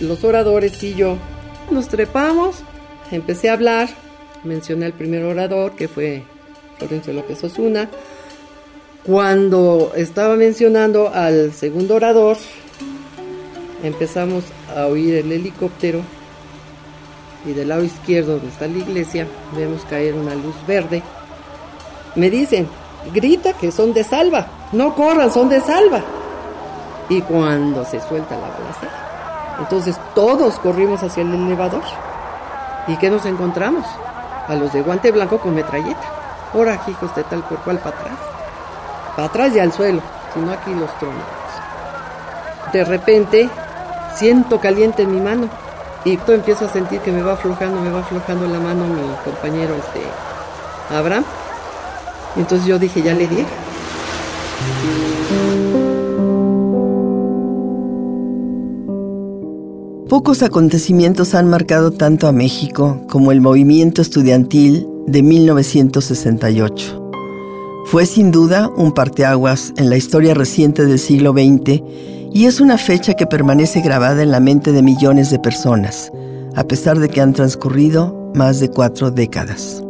Los oradores y yo nos trepamos, empecé a hablar, mencioné al primer orador que fue Florencio López Osuna. Cuando estaba mencionando al segundo orador, empezamos a oír el helicóptero y del lado izquierdo donde está la iglesia vemos caer una luz verde. Me dicen, grita que son de salva, no corran, son de salva. Y cuando se suelta la balacera, entonces todos corrimos hacia el elevador. ¿Y qué nos encontramos? A los de guante blanco con metralleta. Ahora, hijos de tal por cual para atrás. Para atrás y al suelo, sino aquí los tronos. De repente siento caliente en mi mano y todo empiezo a sentir que me va aflojando, me va aflojando la mano mi compañero este Abraham. Entonces yo dije, ya le di. Pocos acontecimientos han marcado tanto a México como el movimiento estudiantil de 1968. Fue sin duda un parteaguas en la historia reciente del siglo XX y es una fecha que permanece grabada en la mente de millones de personas, a pesar de que han transcurrido más de cuatro décadas.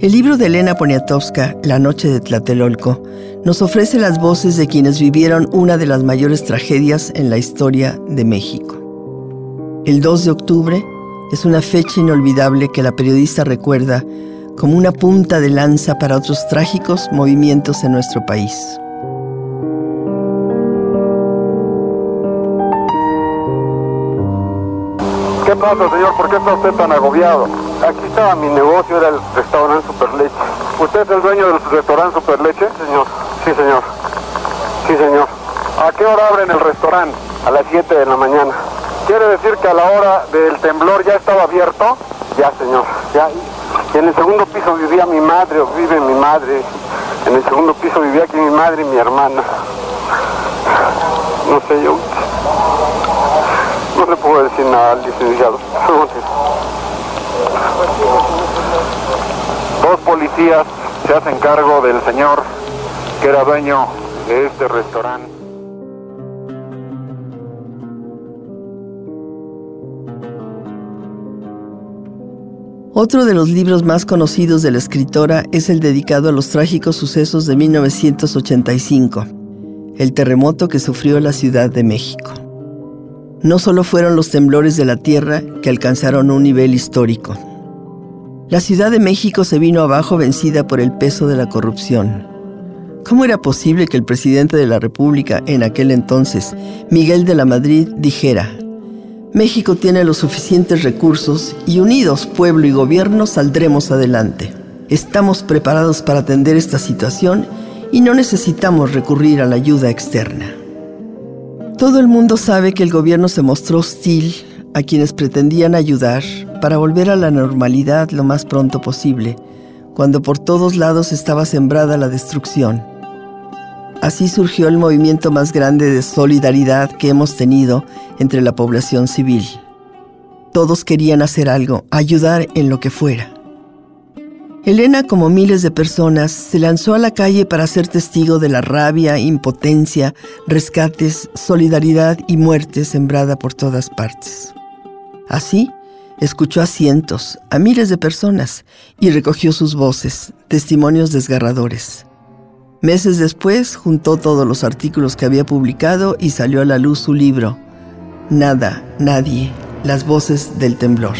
El libro de Elena Poniatowska, La Noche de Tlatelolco, nos ofrece las voces de quienes vivieron una de las mayores tragedias en la historia de México. El 2 de octubre es una fecha inolvidable que la periodista recuerda como una punta de lanza para otros trágicos movimientos en nuestro país. ¿Qué pasa, señor? ¿Por qué está usted tan agobiado? Aquí estaba mi negocio, era el restaurante Superleche. ¿Usted es el dueño del restaurante Superleche? Señor. Sí, señor. Sí, señor. ¿A qué hora abren el restaurante? A las 7 de la mañana. ¿Quiere decir que a la hora del temblor ya estaba abierto? Ya, señor. Ya. Y en el segundo piso vivía mi madre, o vive mi madre. En el segundo piso vivía aquí mi madre y mi hermana. No sé yo. No le puedo decir nada al licenciado. Dos policías se hacen cargo del señor que era dueño de este restaurante. Otro de los libros más conocidos de la escritora es el dedicado a los trágicos sucesos de 1985, el terremoto que sufrió la Ciudad de México. No solo fueron los temblores de la tierra que alcanzaron un nivel histórico. La Ciudad de México se vino abajo vencida por el peso de la corrupción. ¿Cómo era posible que el presidente de la República en aquel entonces, Miguel de la Madrid, dijera, México tiene los suficientes recursos y unidos pueblo y gobierno saldremos adelante. Estamos preparados para atender esta situación y no necesitamos recurrir a la ayuda externa. Todo el mundo sabe que el gobierno se mostró hostil a quienes pretendían ayudar para volver a la normalidad lo más pronto posible, cuando por todos lados estaba sembrada la destrucción. Así surgió el movimiento más grande de solidaridad que hemos tenido entre la población civil. Todos querían hacer algo, ayudar en lo que fuera. Elena, como miles de personas, se lanzó a la calle para ser testigo de la rabia, impotencia, rescates, solidaridad y muerte sembrada por todas partes. Así, escuchó a cientos, a miles de personas y recogió sus voces, testimonios desgarradores. Meses después juntó todos los artículos que había publicado y salió a la luz su libro, Nada, Nadie, las voces del temblor.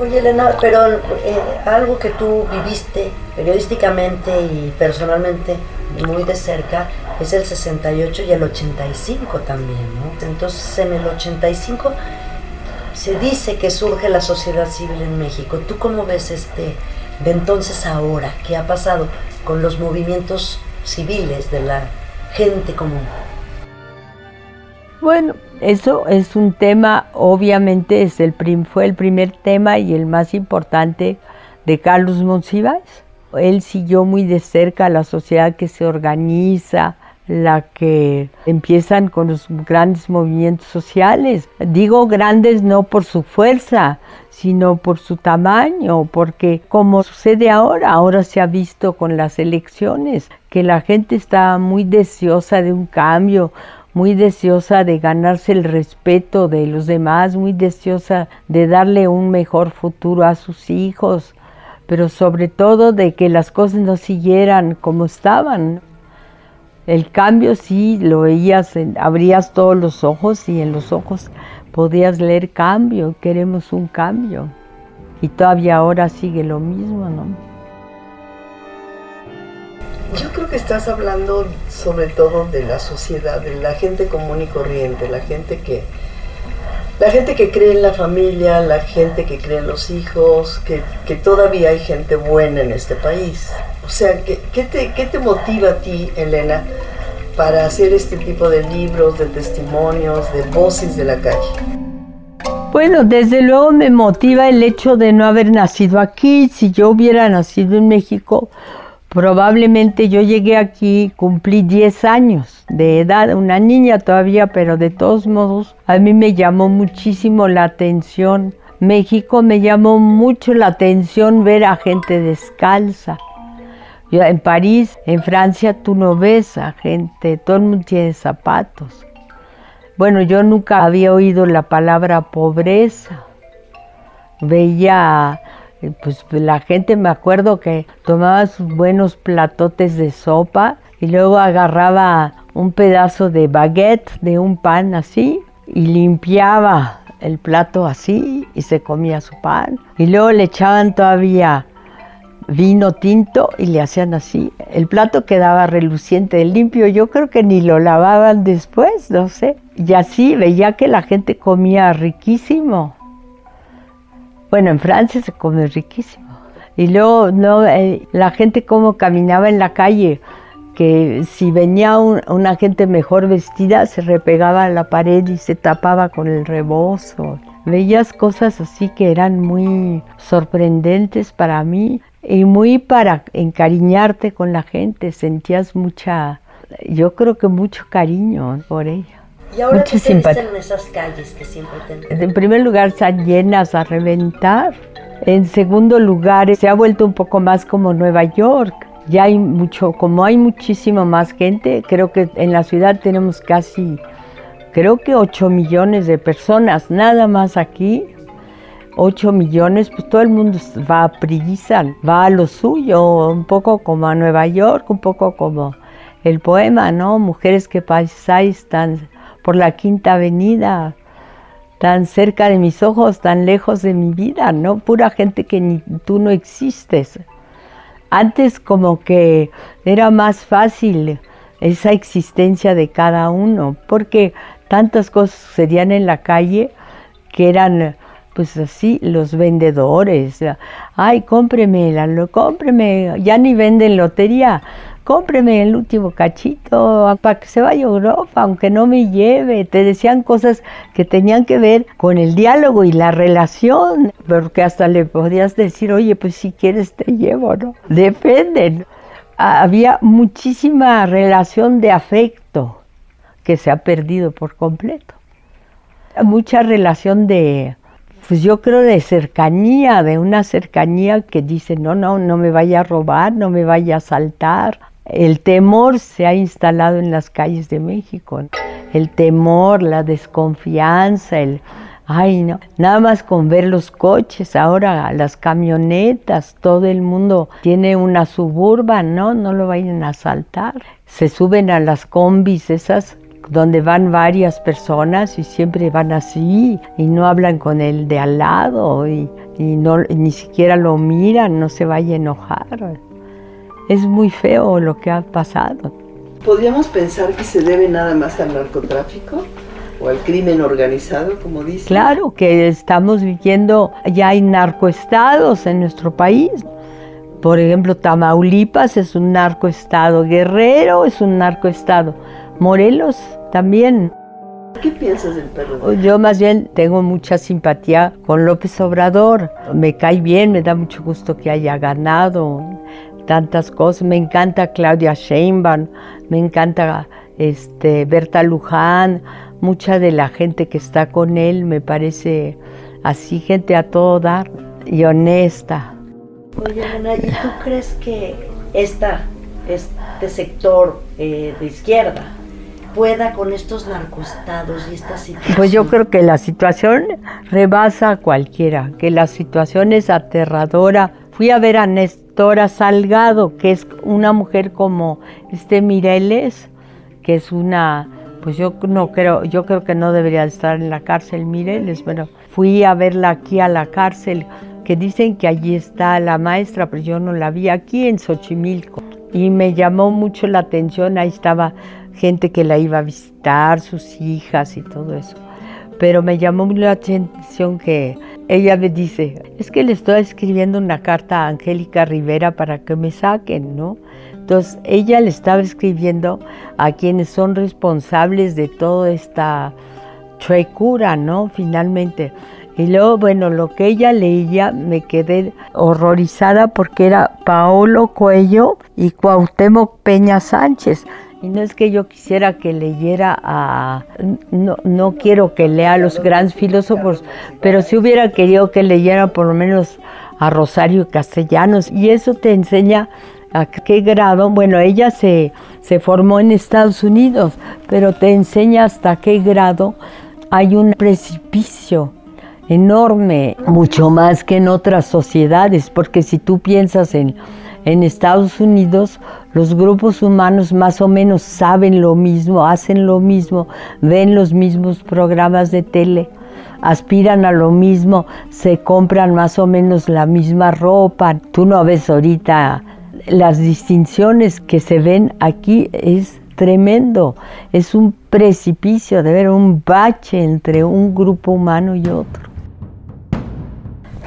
Oye Elena, pero eh, algo que tú viviste periodísticamente y personalmente muy de cerca es el 68 y el 85 también, ¿no? Entonces en el 85 se dice que surge la sociedad civil en México. ¿Tú cómo ves este de entonces ahora? ¿Qué ha pasado con los movimientos civiles de la gente común? Bueno, eso es un tema, obviamente es el fue el primer tema y el más importante de Carlos Monsiváis. Él siguió muy de cerca la sociedad que se organiza, la que empiezan con los grandes movimientos sociales. Digo grandes no por su fuerza, sino por su tamaño, porque como sucede ahora, ahora se ha visto con las elecciones, que la gente está muy deseosa de un cambio, muy deseosa de ganarse el respeto de los demás, muy deseosa de darle un mejor futuro a sus hijos, pero sobre todo de que las cosas no siguieran como estaban. El cambio sí lo veías, abrías todos los ojos y en los ojos podías leer cambio, queremos un cambio. Y todavía ahora sigue lo mismo, ¿no? Yo creo que estás hablando sobre todo de la sociedad, de la gente común y corriente, la gente que la gente que cree en la familia, la gente que cree en los hijos, que, que todavía hay gente buena en este país. O sea, ¿qué, te, ¿qué te motiva a ti, Elena, para hacer este tipo de libros, de testimonios, de voces de la calle? Bueno, desde luego me motiva el hecho de no haber nacido aquí. Si yo hubiera nacido en México, probablemente yo llegué aquí, cumplí 10 años de edad, una niña todavía, pero de todos modos a mí me llamó muchísimo la atención. México me llamó mucho la atención ver a gente descalza, en París, en Francia, tú no ves a gente, todo el mundo tiene zapatos. Bueno, yo nunca había oído la palabra pobreza. Veía, pues la gente, me acuerdo que tomaba sus buenos platotes de sopa y luego agarraba un pedazo de baguette, de un pan así, y limpiaba el plato así y se comía su pan. Y luego le echaban todavía vino tinto y le hacían así. El plato quedaba reluciente, limpio. Yo creo que ni lo lavaban después, no sé. Y así veía que la gente comía riquísimo. Bueno, en Francia se come riquísimo. Y luego no, eh, la gente como caminaba en la calle, que si venía una gente mejor vestida se repegaba a la pared y se tapaba con el rebozo. Veías cosas así que eran muy sorprendentes para mí y muy para encariñarte con la gente, sentías mucha, yo creo que mucho cariño por ella. ¿Y ahora qué te en esas calles que siempre te En primer lugar, están llenas a reventar. En segundo lugar, se ha vuelto un poco más como Nueva York. Ya hay mucho, como hay muchísimo más gente, creo que en la ciudad tenemos casi, creo que 8 millones de personas, nada más aquí. 8 millones, pues todo el mundo va a prisa, va a lo suyo, un poco como a Nueva York, un poco como el poema, ¿no? Mujeres que pasáis tan por la quinta avenida, tan cerca de mis ojos, tan lejos de mi vida, ¿no? Pura gente que ni tú no existes. Antes como que era más fácil esa existencia de cada uno, porque tantas cosas sucedían en la calle que eran pues así los vendedores, ay, cómpreme, la, cómpreme, ya ni venden lotería, cómpreme el último cachito para que se vaya a Europa, aunque no me lleve. Te decían cosas que tenían que ver con el diálogo y la relación, porque hasta le podías decir, oye, pues si quieres te llevo, ¿no? Dependen. Había muchísima relación de afecto que se ha perdido por completo. Mucha relación de pues yo creo de cercanía, de una cercanía que dice, no, no, no me vaya a robar, no me vaya a asaltar. El temor se ha instalado en las calles de México. El temor, la desconfianza, el, ay no, nada más con ver los coches, ahora las camionetas, todo el mundo tiene una suburba, no, no lo vayan a asaltar. Se suben a las combis esas donde van varias personas y siempre van así y no hablan con el de al lado y, no, ni siquiera lo miran, no se vaya a enojar. Es muy feo lo que ha pasado. ¿Podríamos pensar que se debe nada más al narcotráfico? o al crimen organizado, como dice. Claro que estamos viviendo, ya hay narcoestados en nuestro país. Por ejemplo, Tamaulipas es un narcoestado, Guerrero es un narcoestado, Morelos también. ¿Qué piensas del PRD? Yo más bien tengo mucha simpatía con López Obrador. Me cae bien, me da mucho gusto que haya ganado tantas cosas. Me encanta Claudia Sheinbaum, me encanta este, Berta Luján, mucha de la gente que está con él me parece así, gente a todo dar y honesta. Oye, Ana, ¿y tú crees que esta, este sector eh, de izquierda pueda con estos narcoestados y esta situación? Pues yo creo que la situación rebasa a cualquiera, que la situación es aterradora. Fui a ver a Nestora Salgado, que es una mujer como este Mireles, que es una, pues yo no creo, yo creo que no debería estar en la cárcel Mireles, bueno, fui a verla aquí a la cárcel, que dicen que allí está la maestra, pero yo no la vi aquí en Xochimilco. Y me llamó mucho la atención, ahí estaba gente que la iba a visitar, sus hijas y todo eso. Pero me llamó la atención que ella me dice, es que le estoy escribiendo una carta a Angélica Rivera para que me saquen, ¿no? Entonces ella le estaba escribiendo a quienes son responsables de toda esta trecura, ¿no? Finalmente. Y luego, bueno, lo que ella leía me quedé horrorizada porque era Paolo Cuello y Cuauhtémoc Peña Sánchez. Y no es que yo quisiera que leyera a... No, no quiero que lea a los grandes filósofos, pero si hubiera querido que leyera por lo menos a Rosario Castellanos. Y eso te enseña a qué grado, bueno, ella se, se formó en Estados Unidos, pero te enseña hasta qué grado hay un precipicio enorme, mucho más que en otras sociedades, porque si tú piensas en, en Estados Unidos, los grupos humanos más o menos saben lo mismo, hacen lo mismo, ven los mismos programas de tele, aspiran a lo mismo, se compran más o menos la misma ropa. Tú no ves ahorita las distinciones que se ven aquí es tremendo, es un precipicio, de ver un bache entre un grupo humano y otro.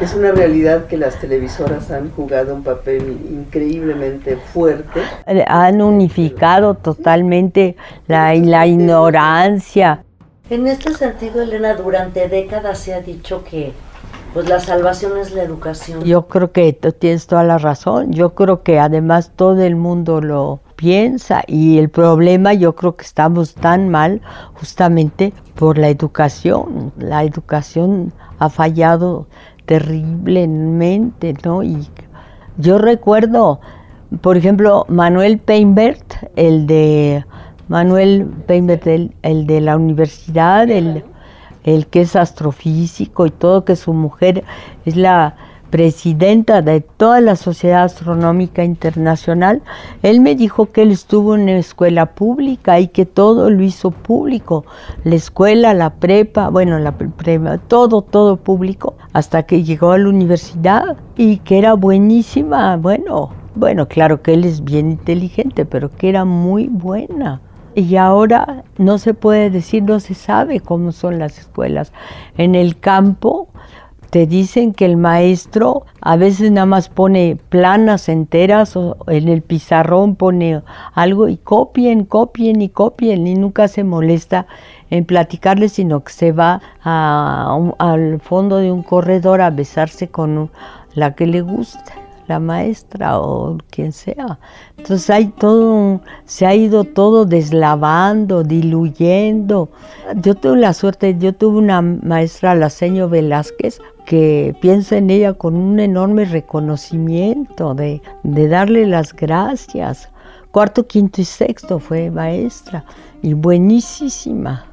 Es una realidad que las televisoras han jugado un papel increíblemente fuerte. Han unificado totalmente la, la ignorancia. En este sentido, Elena, durante décadas se ha dicho que pues la salvación es la educación. Yo creo que tú tienes toda la razón. Yo creo que además todo el mundo lo piensa y el problema yo creo que estamos tan mal justamente por la educación. La educación ha fallado terriblemente, ¿no? Y yo recuerdo, por ejemplo, Manuel Peinbert, el de Manuel Peinbert, el, el de la universidad, el, el que es astrofísico y todo, que su mujer es la presidenta de toda la Sociedad Astronómica Internacional, él me dijo que él estuvo en una escuela pública y que todo lo hizo público, la escuela, la prepa, bueno, la prepa, todo, todo público, hasta que llegó a la universidad y que era buenísima, bueno, bueno, claro que él es bien inteligente, pero que era muy buena. Y ahora no se puede decir, no se sabe cómo son las escuelas. En el campo, te dicen que el maestro a veces nada más pone planas enteras o en el pizarrón pone algo y copien, copien y copien y nunca se molesta en platicarle, sino que se va al fondo de un corredor a besarse con la que le gusta la maestra o quien sea. Entonces hay todo, se ha ido todo deslavando, diluyendo. Yo tuve la suerte, yo tuve una maestra, la señor Velázquez, que pienso en ella con un enorme reconocimiento, de, de darle las gracias. Cuarto, quinto y sexto fue maestra y buenísima.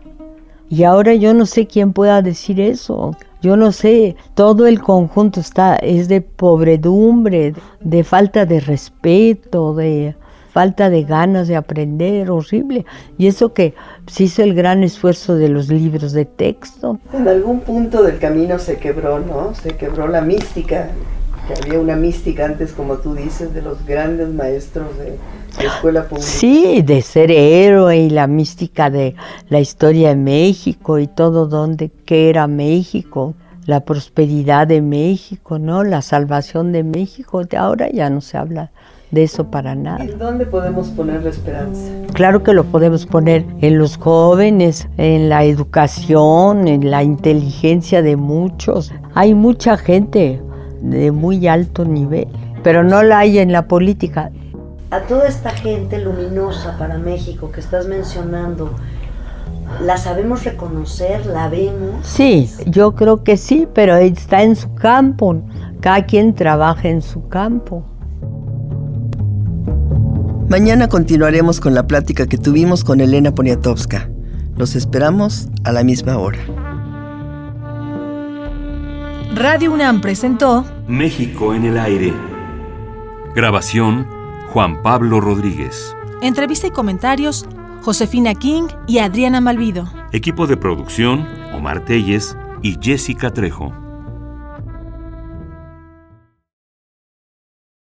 Y ahora yo no sé quién pueda decir eso. Yo no sé, todo el conjunto está es de pobredumbre, de falta de respeto, de falta de ganas de aprender, horrible. Y eso que se hizo el gran esfuerzo de los libros de texto. En algún punto del camino se quebró, ¿no? Se quebró la mística Que había una mística antes, como tú dices, de los grandes maestros de la escuela pública. Sí, de ser héroe y la mística de la historia de México y todo donde que era México, la prosperidad de México, ¿no? La salvación de México. Ahora ya no se habla de eso para nada. ¿En dónde podemos poner la esperanza? Claro que lo podemos poner en los jóvenes, en la educación, en la inteligencia de muchos. Hay mucha gente de muy alto nivel, pero no la hay en la política. A toda esta gente luminosa para México que estás mencionando, ¿la sabemos reconocer? ¿La vemos? Sí, yo creo que sí, pero está en su campo. Cada quien trabaja en su campo. Mañana continuaremos con la plática que tuvimos con Elena Poniatowska. Los esperamos a la misma hora. Radio UNAM presentó México en el aire. Grabación Juan Pablo Rodríguez. Entrevista y comentarios Josefina King y Adriana Malvido. Equipo de producción Omar Telles y Jessica Trejo.